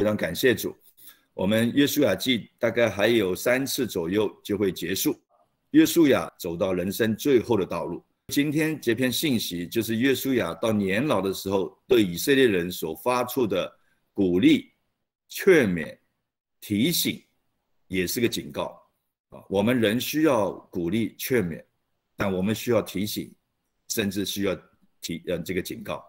非常感谢主。我们约书亚记大概还有三次左右就会结束。约书亚走到人生最后的道路。今天这篇信息就是约书亚到年老的时候对以色列人所发出的鼓励、劝勉、提醒，也是个警告啊。我们人需要鼓励、劝勉，但我们需要提醒，甚至需要提呃这个警告。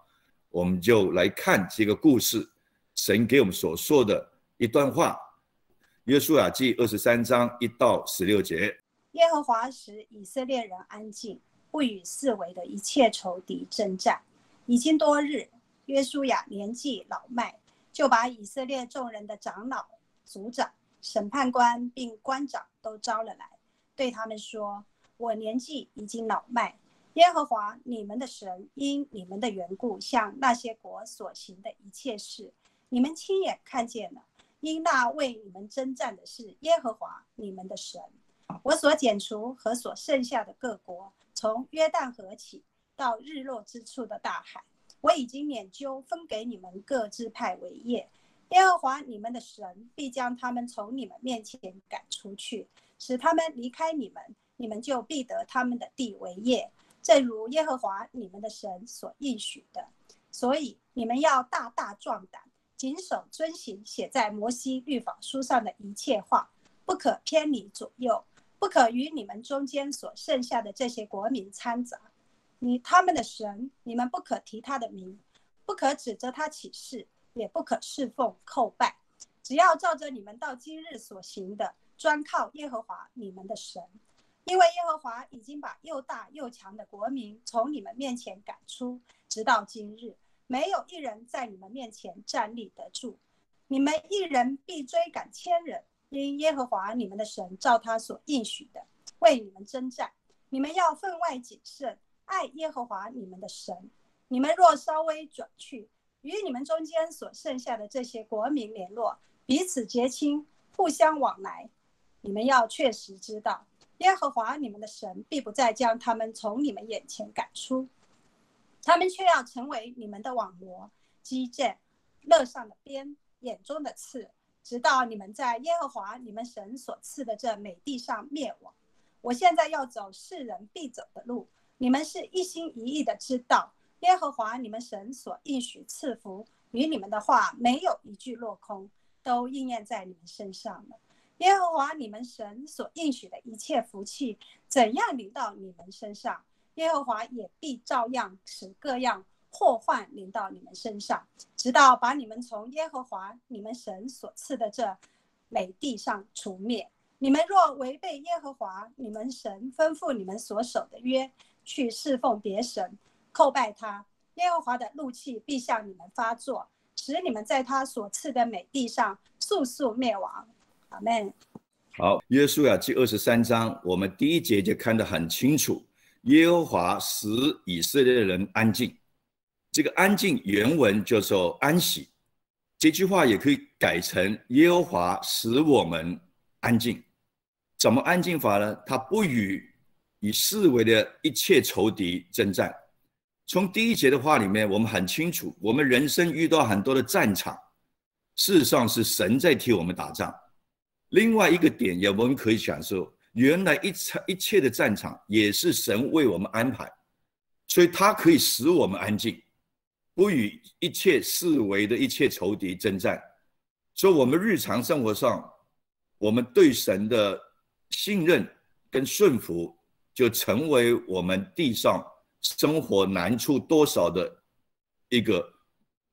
我们就来看这个故事，神给我们所说的。一段话，《约书亚记》二十三章一到十六节。耶和华使以色列人安静，不与四围的一切仇敌征战。已经多日，约书亚年纪老迈，就把以色列众人的长老、族长、审判官并官长都招了来，对他们说：“我年纪已经老迈，耶和华你们的神因你们的缘故，向那些国所行的一切事，你们亲眼看见了。”因那为你们征战的是耶和华你们的神，我所剪除和所剩下的各国，从约旦河起到日落之处的大海，我已经免究分给你们各支派为业。耶和华你们的神必将他们从你们面前赶出去，使他们离开你们，你们就必得他们的地为业，正如耶和华你们的神所应许的。所以你们要大大壮胆。谨守遵行写在摩西律法书上的一切话，不可偏离左右，不可与你们中间所剩下的这些国民掺杂。你他们的神，你们不可提他的名，不可指责他起誓，也不可侍奉叩拜。只要照着你们到今日所行的，专靠耶和华你们的神，因为耶和华已经把又大又强的国民从你们面前赶出，直到今日。没有一人在你们面前站立得住，你们一人必追赶千人，因耶和华你们的神照他所应许的为你们征战。你们要分外谨慎，爱耶和华你们的神。你们若稍微转去，与你们中间所剩下的这些国民联络，彼此结亲，互相往来，你们要确实知道，耶和华你们的神必不再将他们从你们眼前赶出。他们却要成为你们的网罗、基建、勒上的鞭、眼中的刺，直到你们在耶和华你们神所赐的这美地上灭亡。我现在要走世人必走的路，你们是一心一意的知道耶和华你们神所应许赐福与你们的话，没有一句落空，都应验在你们身上了。耶和华你们神所应许的一切福气，怎样临到你们身上？耶和华也必照样使各样祸患临到你们身上，直到把你们从耶和华你们神所赐的这美地上除灭。你们若违背耶和华你们神吩咐你们所守的约，去侍奉别神，叩拜他，耶和华的怒气必向你们发作，使你们在他所赐的美地上速速灭亡。阿门。好，约书亚记二十三章，我们第一节就看得很清楚。耶和华使以色列人安静，这个安静原文就说安息，这句话也可以改成耶和华使我们安静。怎么安静法呢？他不与以四维的一切仇敌征战。从第一节的话里面，我们很清楚，我们人生遇到很多的战场，事实上是神在替我们打仗。另外一个点，也我们可以享受。原来一场一切的战场也是神为我们安排，所以他可以使我们安静，不与一切四围的一切仇敌征战。所以，我们日常生活上，我们对神的信任跟顺服，就成为我们地上生活难处多少的一个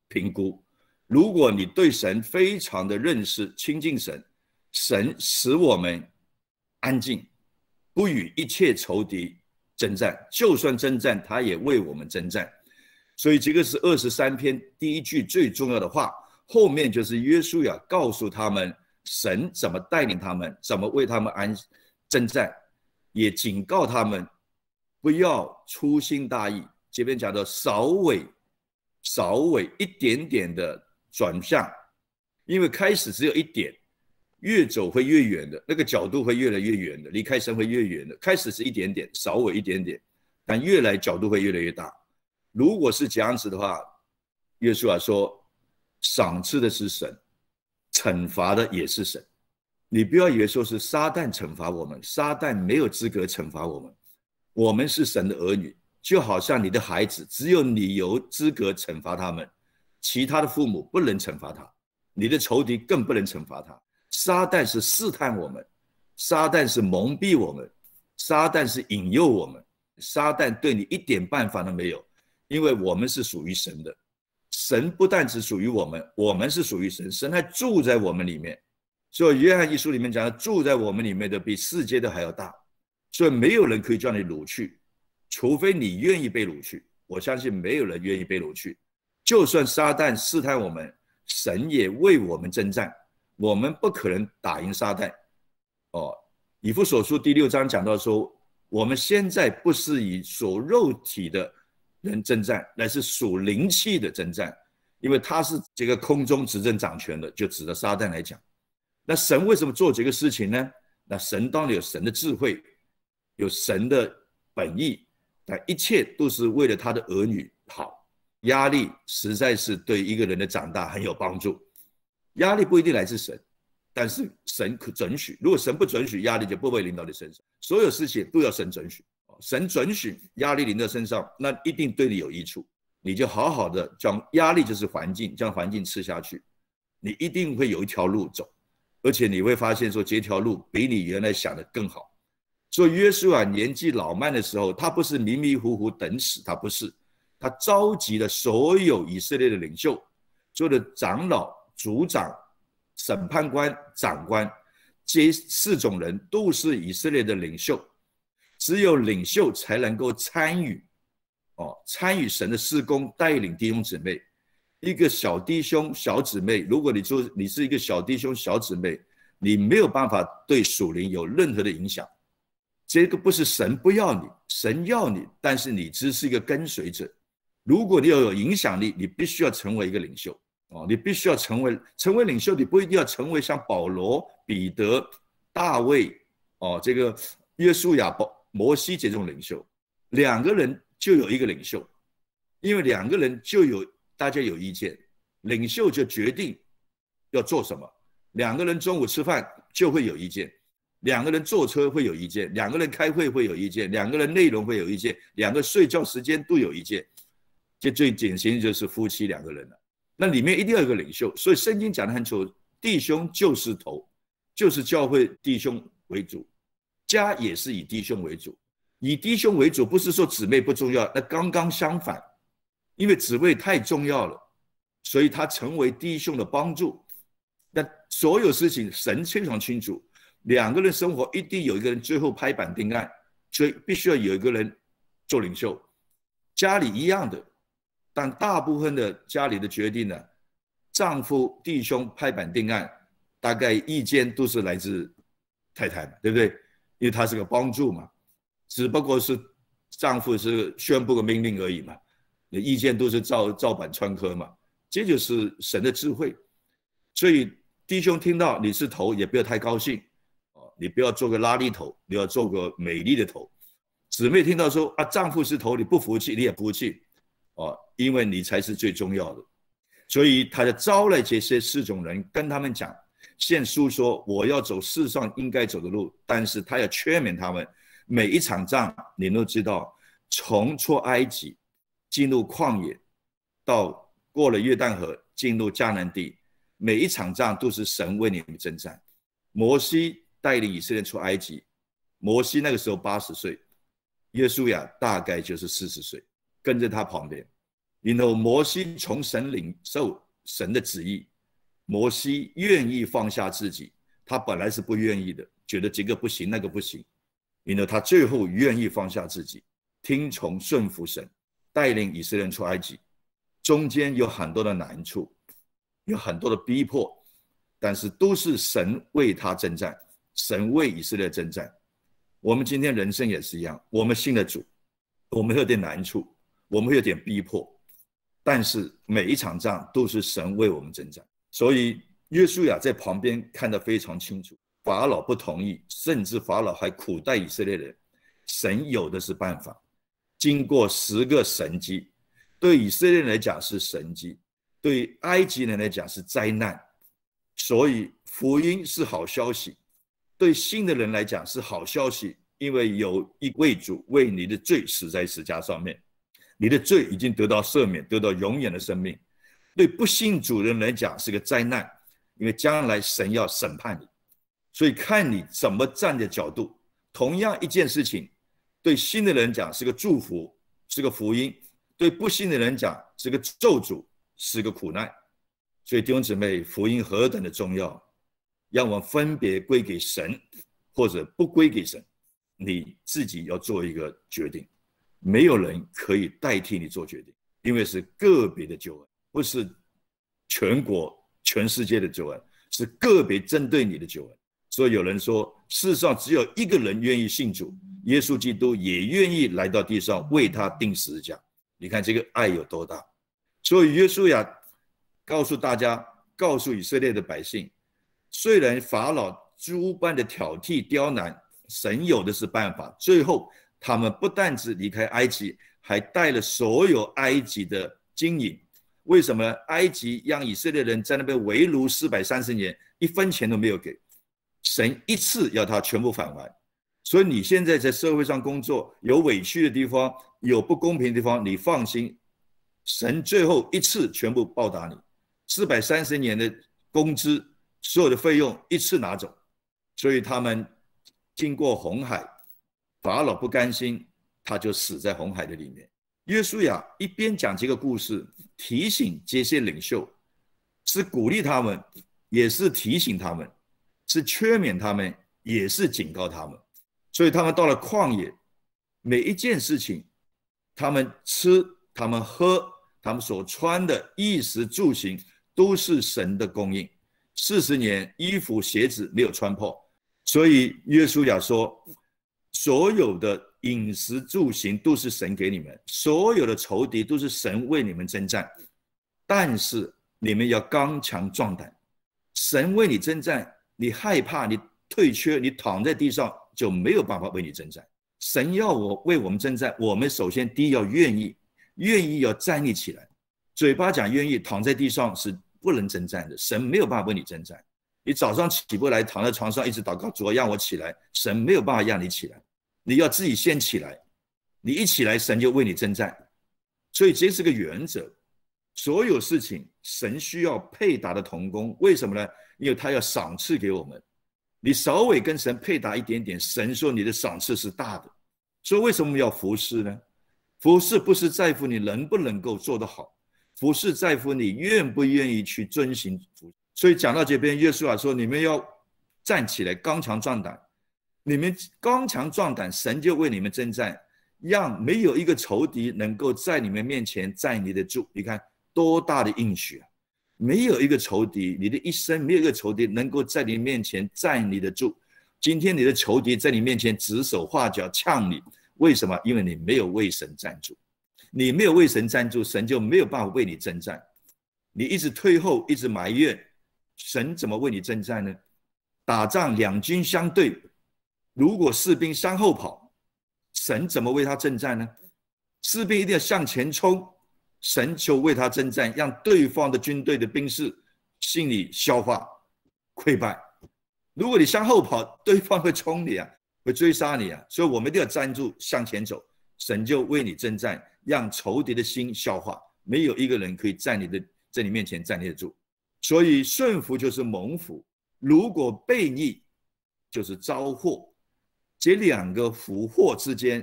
评估。如果你对神非常的认识，亲近神，神使我们。安静，不与一切仇敌征战。就算征战，他也为我们征战。所以这个是二十三篇第一句最重要的话。后面就是约书亚告诉他们，神怎么带领他们，怎么为他们安征战，也警告他们不要粗心大意。这边讲的稍微、稍微一点点的转向，因为开始只有一点。越走会越远的那个角度会越来越远的，离开神会越远的。开始是一点点，少我一点点，但越来角度会越来越大。如果是这样子的话，约书亚说，赏赐的是神，惩罚的也是神。你不要以为说是撒旦惩罚我们，撒旦没有资格惩罚我们。我们是神的儿女，就好像你的孩子，只有你有资格惩罚他们，其他的父母不能惩罚他，你的仇敌更不能惩罚他。撒旦是试探我们，撒旦是蒙蔽我们，撒旦是引诱我们，撒旦对你一点办法都没有，因为我们是属于神的。神不但只属于我们，我们是属于神，神还住在我们里面。所以约翰一书里面讲，住在我们里面的比世界的还要大。所以没有人可以叫你掳去，除非你愿意被掳去。我相信没有人愿意被掳去。就算撒旦试探我们，神也为我们征战。我们不可能打赢撒旦。哦，以弗所书第六章讲到说，我们现在不是以属肉体的人征战，乃是属灵气的征战，因为他是这个空中执政掌权的，就指着撒旦来讲。那神为什么做这个事情呢？那神当然有神的智慧，有神的本意，但一切都是为了他的儿女好。压力实在是对一个人的长大很有帮助。压力不一定来自神，但是神可准许。如果神不准许，压力就不会临到你身上。所有事情都要神准许，神准许压力临到身上，那一定对你有益处。你就好好的将压力就是环境，将环境吃下去，你一定会有一条路走。而且你会发现，说这条路比你原来想的更好。所以约书亚年纪老迈的时候，他不是迷迷糊糊等死，他不是，他召集了所有以色列的领袖，所有的长老、族长、审判官、长官，这四种人都是以色列的领袖。只有领袖才能够参与，哦，参与神的施工，带领弟兄姊妹。一个小弟兄、小姊妹，如果你说你是一个小弟兄、小姊妹，你没有办法对属灵有任何的影响。这个不是神不要你，神要你，但是你只是一个跟随者。如果你要有影响力，你必须要成为一个领袖哦，你必须要成为成为领袖，你不一定要成为像保罗、彼得、大卫哦，这个约书亚、保摩西这种领袖，两个人就有一个领袖，因为两个人就有。大家有意见，领袖就决定要做什么。两个人中午吃饭就会有意见，两个人坐车会有意见，两个人开会会有意见，两个人内容会有意见，两个睡觉时间都有意见。这最典型就是夫妻两个人了。那里面一定要有个领袖，所以圣经讲的很清楚，弟兄就是头，就是教会弟兄为主，家也是以弟兄为主。以弟兄为主，不是说姊妹不重要，那刚刚相反。因为姊妹太重要了，所以他成为弟兄的帮助。那所有事情神非常清楚，两个人生活一定有一个人最后拍板定案，所以必须要有一个人做领袖。家里一样的，但大部分的家里的决定呢，丈夫弟兄拍板定案，大概意见都是来自太太，对不对？因为他是个帮助嘛，只不过是丈夫是宣布个命令而已嘛。你意见都是照照板穿科嘛，这就是神的智慧。所以弟兄听到你是头，也不要太高兴哦，你不要做个拉力头，你要做个美丽的头。姊妹听到说啊，丈夫是头，你不服气，你也不服气哦，因为你才是最重要的。所以他就招来这些四种人，跟他们讲，现书说我要走世上应该走的路，但是他要劝勉他们，每一场仗你都知道，从出埃及。进入旷野，到过了约旦河，进入迦南地，每一场仗都是神为你们征战。摩西带领以色列出埃及，摩西那个时候八十岁，约书亚大概就是四十岁，跟着他旁边。然后摩西从神领受神的旨意，摩西愿意放下自己，他本来是不愿意的，觉得这个不行，那个不行。然后他最后愿意放下自己，听从顺服神。带领以色列人出埃及，中间有很多的难处，有很多的逼迫，但是都是神为他征战，神为以色列征战。我们今天人生也是一样，我们信了主，我们有点难处，我们会有点逼迫，但是每一场仗都是神为我们征战。所以约书亚在旁边看得非常清楚，法老不同意，甚至法老还苦待以色列人，神有的是办法。经过十个神迹，对以色列人来讲是神迹，对埃及人来讲是灾难。所以福音是好消息，对信的人来讲是好消息，因为有一位主为你的罪死在十字架上面，你的罪已经得到赦免，得到永远的生命。对不信主人来讲是个灾难，因为将来神要审判你，所以看你怎么站的角度。同样一件事情，对信的人讲是个祝福，是个福音；对不信的人讲是个咒诅，是个苦难。所以弟兄姊妹，福音何等的重要，让我们分别归给神，或者不归给神，你自己要做一个决定。没有人可以代替你做决定，因为是个别的救恩，不是全国、全世界的救恩，是个别针对你的救恩。所以有人说，世上只有一个人愿意信主，耶稣基督也愿意来到地上为他钉十字架。你看这个爱有多大？所以约书亚。告诉大家，告诉以色列的百姓，虽然法老诸般的挑剔刁难，神有的是办法。最后，他们不但只离开埃及，还带了所有埃及的金银。为什么？埃及让以色列人在那边围炉四百三十年，一分钱都没有给。神一次要他全部返还。所以你现在在社会上工作，有委屈的地方，有不公平的地方，你放心，神最后一次全部报答你。四百三十年的工资，所有的费用一次拿走，所以他们经过红海，法老不甘心，他就死在红海的里面。约书亚一边讲这个故事，提醒这些领袖，是鼓励他们，也是提醒他们，是劝勉他们，也是警告他们。所以他们到了旷野，每一件事情，他们吃，他们喝，他们所穿的衣食住行。都是神的供应，四十年衣服鞋子没有穿破，所以约书亚说，所有的饮食住行都是神给你们，所有的仇敌都是神为你们征战，但是你们要刚强壮胆，神为你征战，你害怕你退却，你躺在地上就没有办法为你征战。神要我为我们征战，我们首先第一要愿意，愿意要站立起来，嘴巴讲愿意，躺在地上是。不能征战的，神没有办法为你征战。你早上起不来，躺在床上一直祷告，主让我起来，神没有办法让你起来。你要自己先起来，你一起来，神就为你征战。所以这是个原则，所有事情神需要配搭的同工。为什么呢？因为他要赏赐给我们。你稍微跟神配搭一点点，神说你的赏赐是大的。所以为什么要服侍呢？服侍不是在乎你能不能够做得好。服侍在乎你愿不愿意去遵行，所以讲到这边，耶稣啊说：“你们要站起来，刚强壮胆。你们刚强壮胆，神就为你们征战，让没有一个仇敌能够在你们面前站立得住。你看多大的应许啊！没有一个仇敌，你的一生没有一个仇敌能够在你面前站立得住。今天你的仇敌在你面前指手画脚呛你，为什么？因为你没有为神站住。”你没有为神站住，神就没有办法为你征战。你一直退后，一直埋怨，神怎么为你征战呢？打仗两军相对，如果士兵向后跑，神怎么为他征战呢？士兵一定要向前冲，神就为他征战，让对方的军队的兵士心里消化溃败。如果你向后跑，对方会冲你啊，会追杀你啊。所以我们一定要站住，向前走，神就为你征战。让仇敌的心消化，没有一个人可以在你的在你面前站立得住，所以顺服就是蒙福，如果背逆就是招祸，这两个福祸之间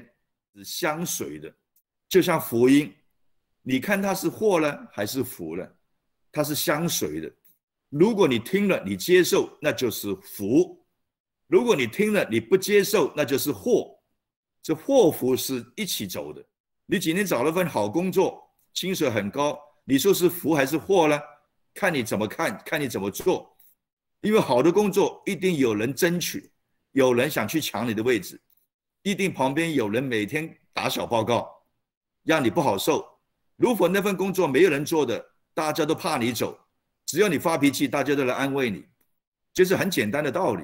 是相随的，就像福音，你看它是祸呢还是福呢？它是相随的。如果你听了你接受，那就是福；如果你听了你不接受，那就是祸。这祸福是一起走的。你今天找了份好工作，薪水很高，你说是福还是祸呢？看你怎么看，看你怎么做。因为好的工作一定有人争取，有人想去抢你的位置，一定旁边有人每天打小报告，让你不好受。如果那份工作没有人做的，大家都怕你走，只要你发脾气，大家都来安慰你，这是很简单的道理。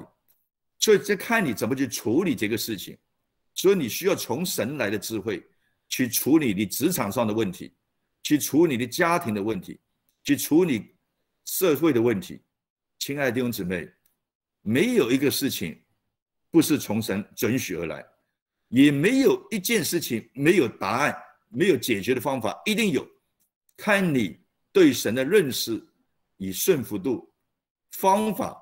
所以这看你怎么去处理这个事情。所以你需要从神来的智慧。去处理你职场上的问题，去处理你的家庭的问题，去处理社会的问题，亲爱的弟兄姊妹，没有一个事情不是从神准许而来，也没有一件事情没有答案、没有解决的方法，一定有。看你对神的认识与顺服度，方法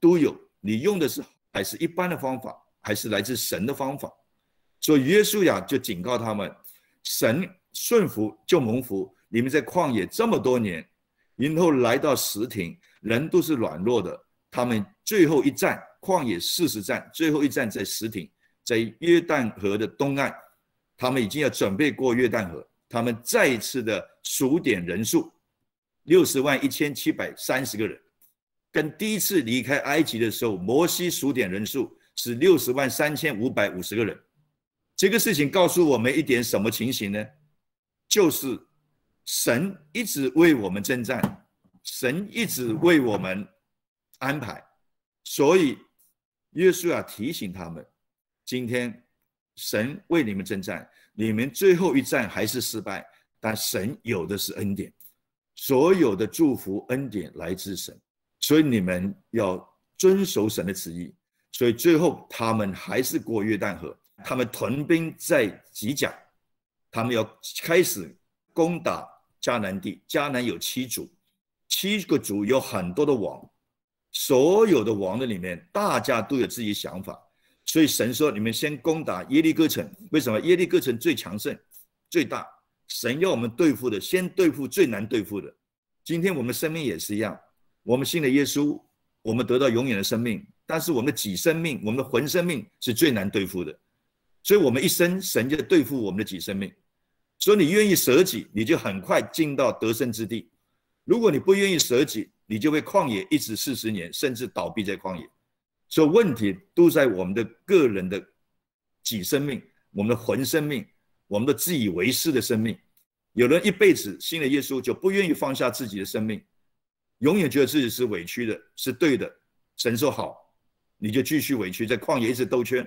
都有。你用的是还是一般的方法，还是来自神的方法？所以约书亚就警告他们：神顺服就蒙福。你们在旷野这么多年，然后来到石亭，人都是软弱的。他们最后一站，旷野四十站，最后一站在石亭，在约旦河的东岸，他们已经要准备过约旦河。他们再一次的数点人数，六十万一千七百三十个人，跟第一次离开埃及的时候，摩西数点人数是六十万三千五百五十个人。这个事情告诉我们一点什么情形呢？就是神一直为我们征战，神一直为我们安排。所以约书亚提醒他们：今天神为你们征战。你们最后一战还是失败，但神有的是恩典，所有的祝福恩典来自神，所以你们要遵守神的旨意。所以最后他们还是过约旦河，他们屯兵在吉甲，他们要开始攻打迦南地。迦南有七族，七个族有很多的王，所有的王的里面，大家都有自己想法。所以神说：“你们先攻打耶利哥城。为什么耶利哥城最强盛、最大？神要我们对付的，先对付最难对付的。今天我们生命也是一样，我们信了耶稣，我们得到永远的生命。但是我们的己生命、我们的魂生命是最难对付的。所以，我们一生神就对付我们的己生命。所以，你愿意舍己，你就很快进到得胜之地；如果你不愿意舍己，你就会旷野一直四十年，甚至倒闭在旷野。”所以问题都在我们的个人的己生命，我们的魂生命，我们的自以为是的生命。有人一辈子信了耶稣，就不愿意放下自己的生命，永远觉得自己是委屈的，是对的。神说好，你就继续委屈，在旷野一直兜圈。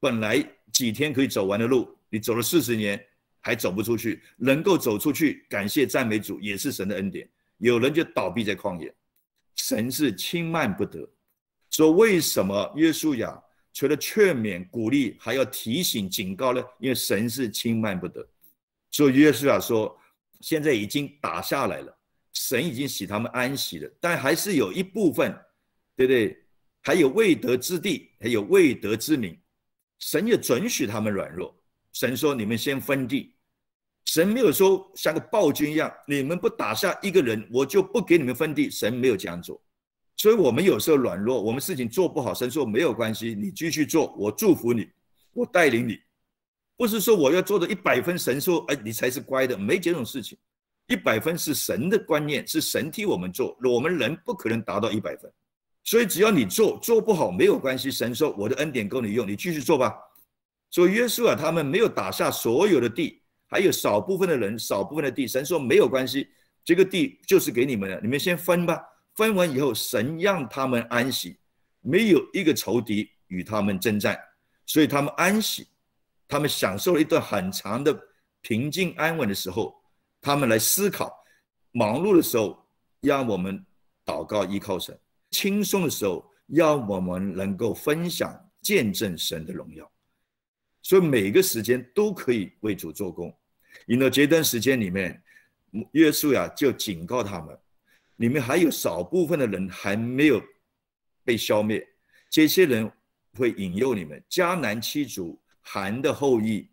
本来几天可以走完的路，你走了四十年还走不出去。能够走出去，感谢赞美主，也是神的恩典。有人就倒闭在旷野，神是轻慢不得。说为什么约书亚除了劝勉、鼓励，还要提醒、警告呢？因为神是轻慢不得。所以约书亚说，现在已经打下来了，神已经使他们安息了，但还是有一部分，对不对？还有未得之地，还有未得之民，神也准许他们软弱。神说：“你们先分地。”神没有说像个暴君一样，你们不打下一个人，我就不给你们分地。神没有这样做。所以，我们有时候软弱，我们事情做不好，神说没有关系，你继续做，我祝福你，我带领你，不是说我要做的一百分，神说哎，你才是乖的，没这种事情，一百分是神的观念，是神替我们做，我们人不可能达到一百分，所以只要你做，做不好没有关系，神说我的恩典够你用，你继续做吧。所以约书亚他们没有打下所有的地，还有少部分的人，少部分的地，神说没有关系，这个地就是给你们的，你们先分吧。分完以后，神让他们安息，没有一个仇敌与他们征战，所以他们安息，他们享受了一段很长的平静安稳的时候。他们来思考，忙碌的时候让我们祷告依靠神，轻松的时候让我们能够分享见证神的荣耀。所以每个时间都可以为主做工。因为这段时间里面，约书亚就警告他们。里面还有少部分的人还没有被消灭，这些人会引诱你们。迦南七族韩的后裔，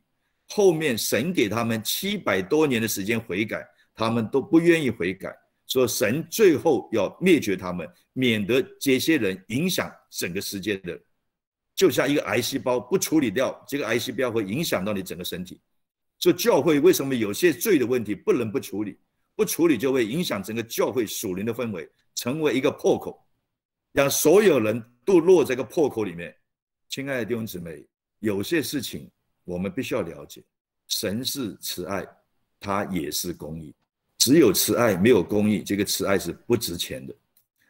后面神给他们七百多年的时间悔改，他们都不愿意悔改，说神最后要灭绝他们，免得这些人影响整个世界的，就像一个癌细胞不处理掉，这个癌细胞会影响到你整个身体。这教会为什么有些罪的问题不能不处理？不处理就会影响整个教会属灵的氛围，成为一个破口，让所有人都落在个破口里面。亲爱的弟兄姊妹，有些事情我们必须要了解：神是慈爱，他也是公义。只有慈爱没有公义，这个慈爱是不值钱的；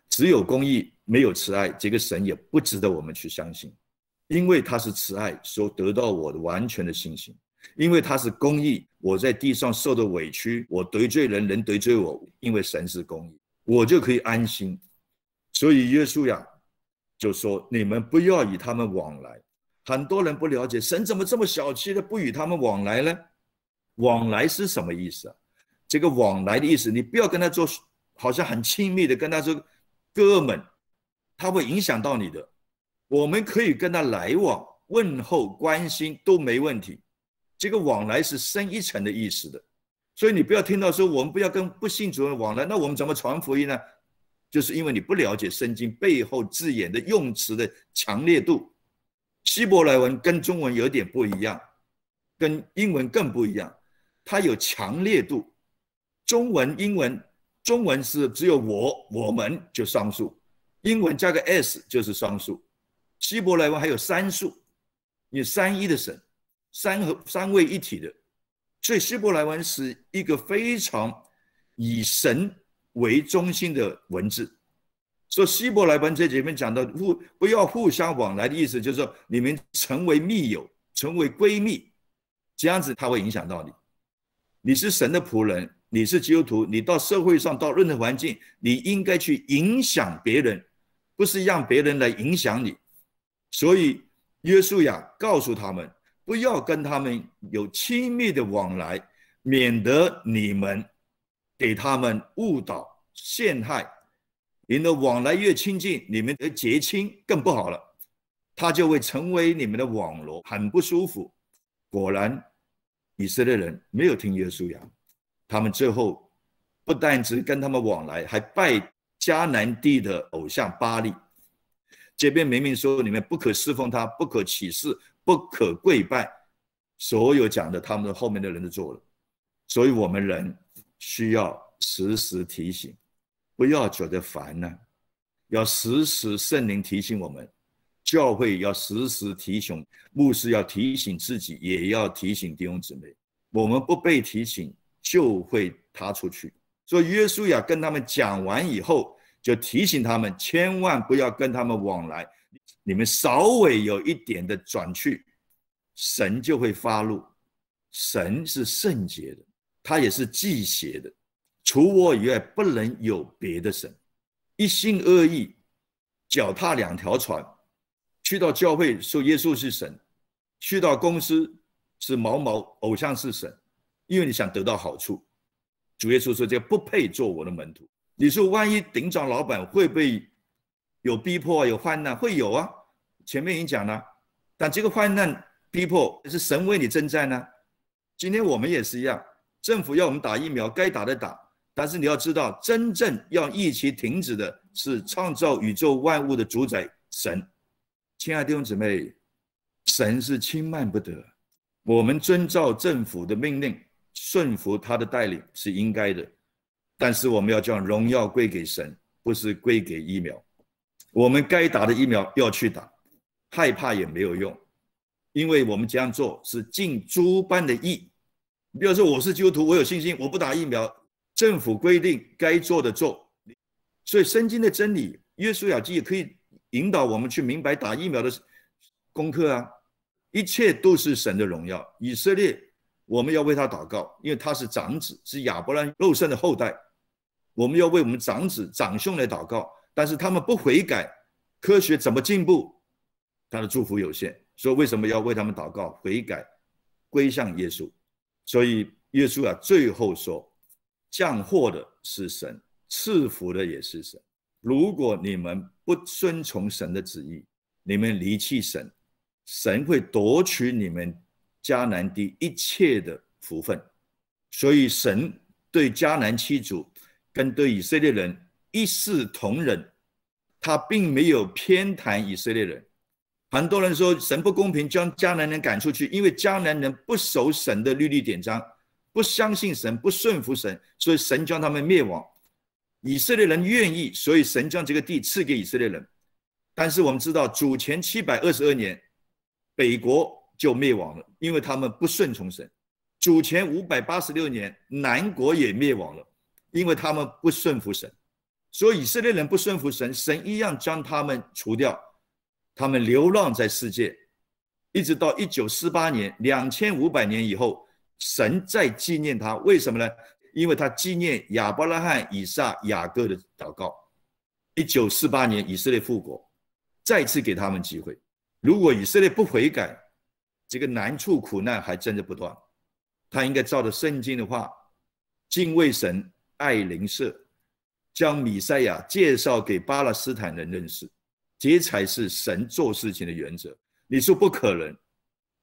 只有公义没有慈爱，这个神也不值得我们去相信。因为他是慈爱，所得到我的完全的信心。因为他是公义，我在地上受的委屈，我得罪人，人得罪我，因为神是公义，我就可以安心。所以约书亚就说：“你们不要与他们往来。”很多人不了解神怎么这么小气的不与他们往来呢？往来是什么意思啊？这个往来的意思，你不要跟他做，好像很亲密的跟他说哥们，他会影响到你的。我们可以跟他来往、问候、关心都没问题。这个往来是深一层的意思的，所以你不要听到说我们不要跟不信主人往来，那我们怎么传福音呢？就是因为你不了解圣经背后字眼的用词的强烈度。希伯来文跟中文有点不一样，跟英文更不一样，它有强烈度。中文、英文，中文是只有我、我们就双数，英文加个 s 就是双数。希伯来文还有三数，有三一的神，三和三位一体的，所以希伯来文是一个非常以神为中心的文字。说希伯来文这里面讲的互不要互相往来的意思，就是说你们成为密友，成为闺蜜，这样子它会影响到你。你是神的仆人，你是基督徒，你到社会上到任何环境，你应该去影响别人，不是让别人来影响你。所以约书亚告诉他们，不要跟他们有亲密的往来，免得你们给他们误导陷害。你的往来越亲近，你们的结亲更不好了，他就会成为你们的网罗，很不舒服。果然，以色列人没有听约书亚，他们最后不但只跟他们往来，还拜迦南地的偶像巴利。这边明明说你们不可侍奉他，不可起誓，不可跪拜，所有讲的他们的后面的人都做了。所以我们人需要时时提醒。不要觉得烦呢，要时时圣灵提醒我们，教会要时时提醒牧师，要提醒自己，也要提醒弟兄姊妹。我们不被提醒，就会踏出去。所以约书亚跟他们讲完以后，就提醒他们，千万不要跟他们往来。你们稍微有一点的转去，神就会发怒。神是圣洁的，他也是忌邪的。除我以外，不能有别的神。一心二意，脚踏两条船，去到教会说耶稣是神，去到公司是某某偶像是神，因为你想得到好处。主耶稣说：“这不配做我的门徒。”你说，万一顶长老板会不会有逼迫、有患难？会有啊。前面已经讲了，但这个患难逼迫是神为你征战呢。今天我们也是一样，政府要我们打疫苗，该打的打。但是你要知道，真正要疫情停止的是创造宇宙万物的主宰神。亲爱的弟兄姊妹，神是轻慢不得。我们遵照政府的命令，顺服他的带领是应该的。但是我们要将荣耀归给神，不是归给疫苗。我们该打的疫苗要去打，害怕也没有用，因为我们这样做是尽诸般的义。你比如说，我是基督徒，我有信心，我不打疫苗。政府规定该做的做，所以圣经的真理，约书亚基也可以引导我们去明白打疫苗的功课啊，一切都是神的荣耀。以色列，我们要为他祷告，因为他是长子，是亚伯兰肉身的后代，我们要为我们长子长兄来祷告。但是他们不悔改，科学怎么进步？他的祝福有限，所以为什么要为他们祷告悔改，归向耶稣？所以耶稣啊，最后说。降祸的是神，赐福的也是神。如果你们不遵从神的旨意，你们离弃神，神会夺取你们迦南地一切的福分。所以神对迦南七族跟对以色列人一视同仁，他并没有偏袒以色列人。很多人说神不公平，将迦南人赶出去，因为迦南人不守神的律例典章。不相信神，不顺服神，所以神将他们灭亡。以色列人愿意，所以神将这个地赐给以色列人。但是我们知道，主前七百二十二年，北国就灭亡了，因为他们不顺从神。主前五百八十六年，南国也灭亡了，因为他们不顺服神。所以以色列人不顺服神，神一样将他们除掉。他们流浪在世界，一直到一九四八年，两千五百年以后。神在纪念他，为什么呢？因为他纪念亚伯拉罕、以撒、雅各的祷告，一九四八年以色列复国，再次给他们机会。如果以色列不悔改，这个难处苦难还真的不断。他应该照着圣经的话，敬畏神，爱邻舍，将米赛亚介绍给巴勒斯坦人认识，这才是神做事情的原则。你说不可能，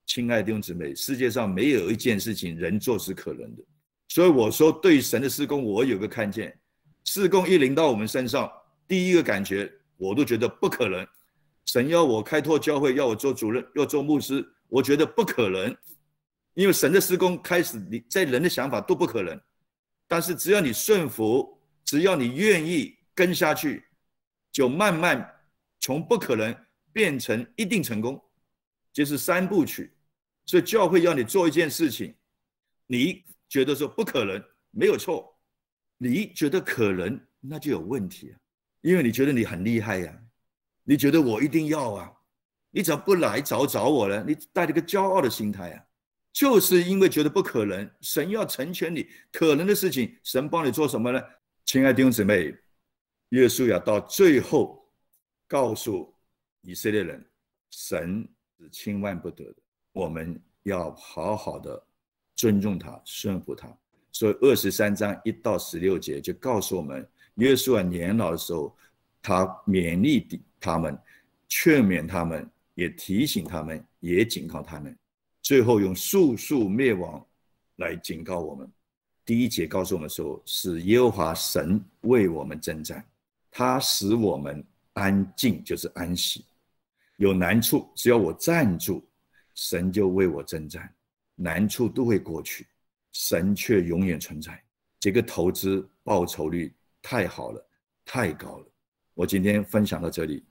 亲爱的弟兄姊妹，世界上没有一件事情人做是可能的。所以我说，对神的施工，我有个看见，施工一临到我们身上，第一个感觉，我都觉得不可能。神要我开拓教会，要我做主任，要做牧师，我觉得不可能。因为神的施工开始，你在人的想法都不可能，但是只要你顺服，只要你愿意跟下去，就慢慢从不可能变成一定成功，就是三部曲。所以教会要你做一件事情，你觉得说不可能，没有错；你觉得可能，那就有问题啊，因为你觉得你很厉害呀，你觉得我一定要啊，你怎么不来找找我呢？你带着个骄傲的心态啊。就是因为觉得不可能，神要成全你可能的事情，神帮你做什么呢？亲爱的弟兄姊妹，耶稣要到最后告诉以色列人，神是千万不得的，我们要好好的尊重他，顺服他。所以二十三章一到十六节就告诉我们，耶稣啊年老的时候，他勉励他们，劝勉他们，也提醒他们，也警告他们。最后用速速灭亡来警告我们。第一节告诉我们说，是耶和华神为我们征战，他使我们安静，就是安息。有难处，只要我站住，神就为我征战，难处都会过去，神却永远存在。这个投资报酬率太好了，太高了。我今天分享到这里。